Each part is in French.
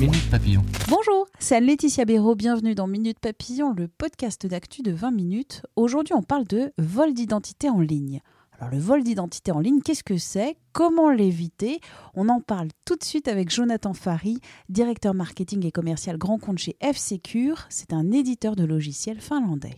Minute Papillon. Bonjour, c'est Anne-Laetitia Béraud, bienvenue dans Minute Papillon, le podcast d'actu de 20 minutes. Aujourd'hui on parle de vol d'identité en ligne. Alors le vol d'identité en ligne, qu'est-ce que c'est? Comment l'éviter? On en parle tout de suite avec Jonathan Fari, directeur marketing et commercial grand compte chez F-Secure. C'est un éditeur de logiciels finlandais.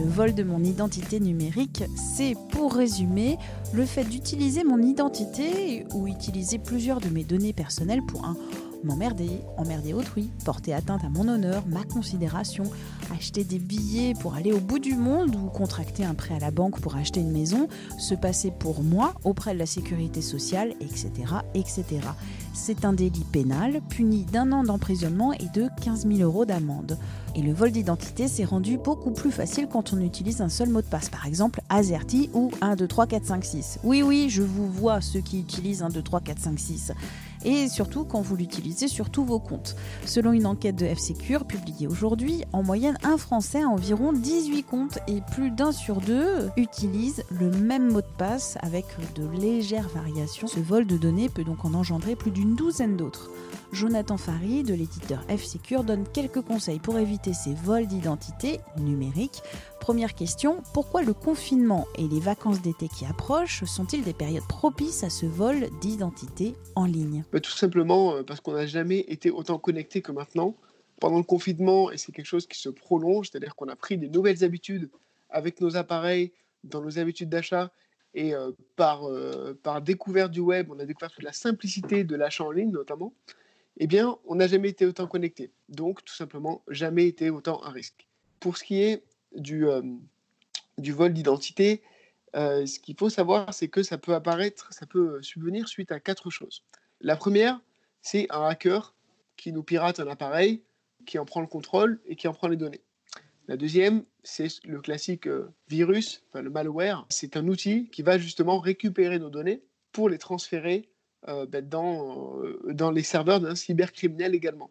Le vol de mon identité numérique, c'est, pour résumer, le fait d'utiliser mon identité ou utiliser plusieurs de mes données personnelles pour un m'emmerder, emmerder autrui, porter atteinte à mon honneur, ma considération, acheter des billets pour aller au bout du monde ou contracter un prêt à la banque pour acheter une maison, se passer pour moi auprès de la sécurité sociale, etc. etc. C'est un délit pénal puni d'un an d'emprisonnement et de 15 000 euros d'amende. Et le vol d'identité s'est rendu beaucoup plus facile quand on utilise un seul mot de passe, par exemple AZERTY ou 1, 2, 3, 4, 5, 6. Oui, oui, je vous vois ceux qui utilisent 1, 2, 3, 4, 5, 6 et surtout quand vous l'utilisez sur tous vos comptes. Selon une enquête de F-Secure publiée aujourd'hui, en moyenne, un Français a environ 18 comptes et plus d'un sur deux utilise le même mot de passe avec de légères variations. Ce vol de données peut donc en engendrer plus d'une douzaine d'autres. Jonathan Fari de l'éditeur F-Secure donne quelques conseils pour éviter ces vols d'identité numériques. Première question, pourquoi le confinement et les vacances d'été qui approchent sont-ils des périodes propices à ce vol d'identité en ligne? Bah, Tout simplement euh, parce qu'on n'a jamais été autant connecté que maintenant. Pendant le confinement, et c'est quelque chose qui se prolonge, c'est-à-dire qu'on a pris des nouvelles habitudes avec nos appareils, dans nos habitudes d'achat, et euh, par, euh, par découverte du web, on a découvert toute la simplicité de l'achat en ligne notamment eh bien, on n'a jamais été autant connecté. Donc, tout simplement, jamais été autant à risque. Pour ce qui est du, euh, vol d'identité, euh, ce qu'il faut savoir, c'est que ça peut apparaître, ça peut subvenir suite à quatre choses. La première, c'est un hacker qui nous pirate un appareil, qui en prend le contrôle et qui en prend les données. La deuxième, c'est le classique euh, virus, enfin le malware. C'est un outil qui va justement récupérer nos données pour les transférer euh, ben, dans, euh, dans les serveurs d'un cybercriminel également.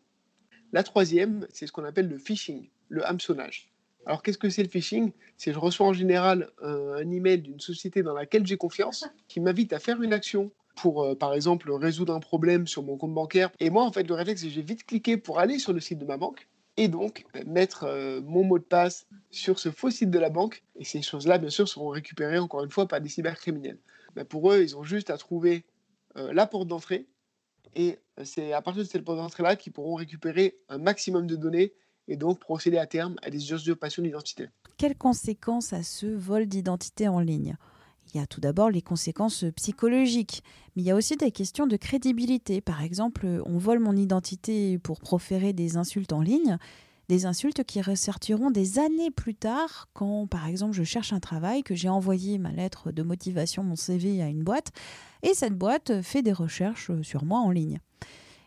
La troisième, c'est ce qu'on appelle le phishing, le hameçonnage. Alors qu'est-ce que c'est le phishing? C'est je reçois en général un, un email d'une société dans laquelle j'ai confiance qui m'invite à faire une action pour, euh, par exemple, résoudre un problème sur mon compte bancaire. Et moi, en fait, le réflexe, c'est que j'ai vite cliqué pour aller sur le site de ma banque et donc mettre mon mot de passe sur ce faux site de la banque. Et ces choses-là, bien sûr, seront récupérées encore une fois par des cybercriminels. Ben, pour eux, ils ont juste à trouver euh, la porte d'entrée. Et euh, c'est à partir de cette porte d'entrée-là qu'ils pourront récupérer un maximum de données et donc procéder à terme à des usurpations d'identité. Quelles conséquences a ce vol d'identité en ligne? Il y a tout d'abord les conséquences psychologiques, mais il y a aussi des questions de crédibilité. Par exemple, on vole mon identité pour proférer des insultes en ligne, des insultes qui ressortiront des années plus tard quand, par exemple, je cherche un travail, que j'ai envoyé ma lettre de motivation, mon CV à une boîte, et cette boîte fait des recherches sur moi en ligne.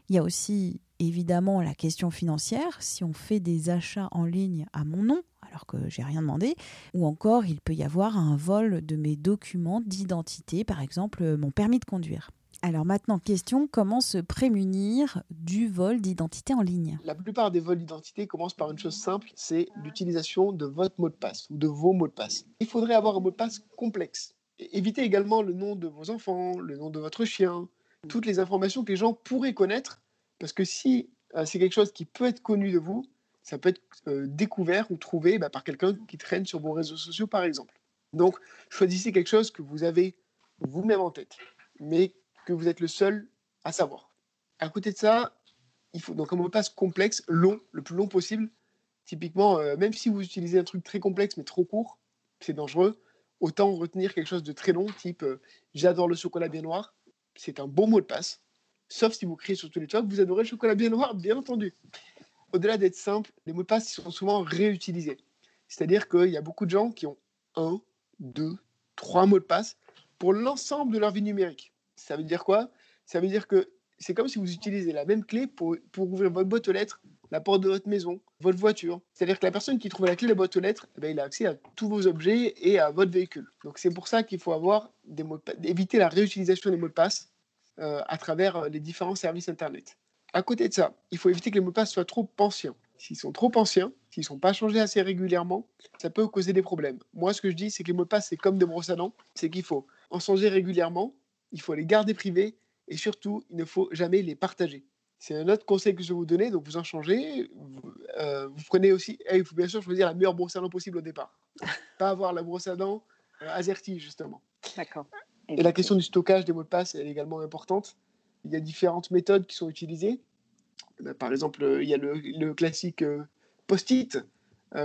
Il y a aussi évidemment la question financière, si on fait des achats en ligne à mon nom, alors que j'ai rien demandé, ou encore il peut y avoir un vol de mes documents d'identité, par exemple mon permis de conduire. Alors maintenant, question, comment se prémunir du vol d'identité en ligne? La plupart des vols d'identité commencent par une chose simple, c'est l'utilisation de votre mot de passe ou de vos mots de passe. Il faudrait avoir un mot de passe complexe. Évitez également le nom de vos enfants, le nom de votre chien, toutes les informations que les gens pourraient connaître, parce que si euh, c'est quelque chose qui peut être connu de vous, ça peut être euh, découvert ou trouvé bah, par quelqu'un qui traîne sur vos réseaux sociaux, par exemple. Donc, choisissez quelque chose que vous avez vous-même en tête, mais que vous êtes le seul à savoir. À côté de ça, il faut donc un mot de passe complexe, long, le plus long possible. Typiquement, euh, même si vous utilisez un truc très complexe mais trop court, c'est dangereux autant retenir quelque chose de très long, type euh, j'adore le chocolat bien noir. C'est un bon mot de passe. Sauf si vous criez sur tous les toits vous adorez le chocolat bien noir, bien entendu. Au-delà d'être simple, les mots de passe sont souvent réutilisés. C'est-à-dire qu'il y a beaucoup de gens qui ont un, deux, trois mots de passe pour l'ensemble de leur vie numérique. Ça veut dire quoi? Ça veut dire que c'est comme si vous utilisez la même clé pour, pour ouvrir votre boîte aux lettres, la porte de votre maison, votre voiture. C'est-à-dire que la personne qui trouve la clé de la boîte aux lettres, eh ben, il a accès à tous vos objets et à votre véhicule. Donc c'est pour ça qu'il faut avoir des mots éviter la réutilisation des mots de passe euh, à travers euh, les différents services Internet. À côté de ça, il faut éviter que les mots de passe soient trop anciens. S'ils sont trop anciens, s'ils ne sont pas changés assez régulièrement, ça peut causer des problèmes. Moi, ce que je dis, c'est que les mots de passe, c'est comme des brosses à dents, c'est qu'il faut en changer régulièrement il faut les garder privés et surtout, il ne faut jamais les partager. C'est un autre conseil que je vais vous donner, donc vous en changez. Vous, euh, prenez aussi, et il faut bien sûr choisir la meilleure brosse à dents possible au départ. Pas avoir la brosse à dents euh, AZERTY, justement. D'accord. Et, la question du stockage des mots de passe est également importante. Il y a différentes méthodes qui sont utilisées. Euh, par exemple, il y a le, classique post-it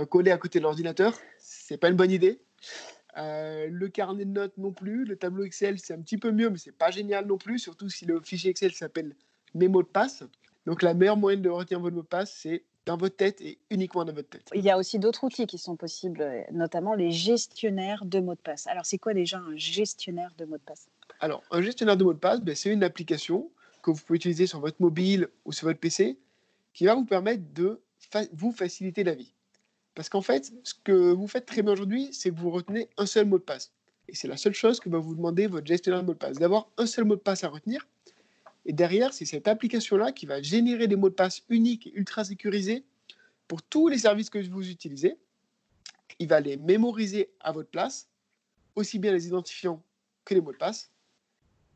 collé à côté de l'ordinateur. C'est pas une bonne idée. Le carnet de notes non plus. Le tableau Excel, c'est un petit peu mieux, mais c'est pas génial non plus, surtout si le fichier Excel s'appelle mes mots de passe. Donc la meilleure moyenne de retenir votre mot de passe, c'est dans votre tête et uniquement dans votre tête. Il y a aussi d'autres outils qui sont possibles, notamment les gestionnaires de mots de passe. Alors c'est quoi déjà un gestionnaire de mots de passe? Alors un gestionnaire de mots de passe, ben, c'est une application que vous pouvez utiliser sur votre mobile ou sur votre PC qui va vous permettre de vous faciliter la vie. Parce qu'en fait, ce que vous faites très bien aujourd'hui, c'est que vous retenez un seul mot de passe. Et c'est la seule chose que va vous demander votre gestionnaire de mot de passe, d'avoir un seul mot de passe à retenir et derrière, c'est cette application-là qui va générer des mots de passe uniques ultra sécurisés pour tous les services que vous utilisez. Il va les mémoriser à votre place, aussi bien les identifiants que les mots de passe,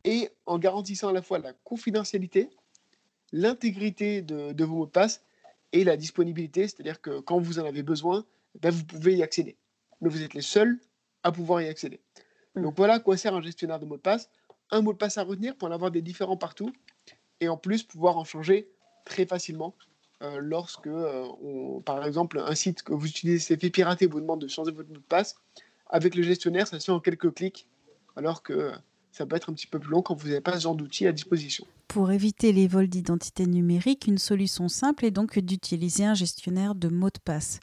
et en garantissant à la fois la confidentialité, l'intégrité de, vos mots de passe et la disponibilité, c'est-à-dire que quand vous en avez besoin, ben vous pouvez y accéder. Mais vous êtes les seuls à pouvoir y accéder. Hmm. Donc voilà à quoi sert un gestionnaire de mots de passe un mot de passe à retenir pour en avoir des différents partout et en plus pouvoir en changer très facilement euh, lorsque, euh, on, par exemple, un site que vous utilisez s'est fait pirater vous demande de changer votre mot de passe. Avec le gestionnaire, ça se fait en quelques clics, alors que ça peut être un petit peu plus long quand vous n'avez pas ce genre d'outils à disposition. Pour éviter les vols d'identité numérique, une solution simple est donc d'utiliser un gestionnaire de mots de passe.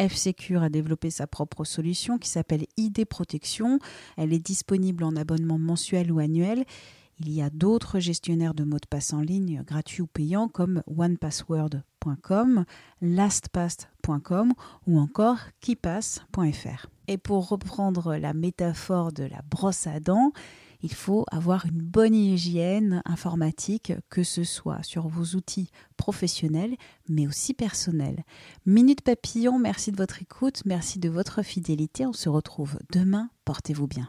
F-Secure a développé sa propre solution qui s'appelle ID Protection. Elle est disponible en abonnement mensuel ou annuel. Il y a d'autres gestionnaires de mots de passe en ligne gratuits ou payants comme onepassword.com, lastpass.com ou encore keypass.fr. Et pour reprendre la métaphore de la brosse à dents, il faut avoir une bonne hygiène informatique, que ce soit sur vos outils professionnels, mais aussi personnels. Minute Papillon, merci de votre écoute, merci de votre fidélité. On se retrouve demain. Portez-vous bien.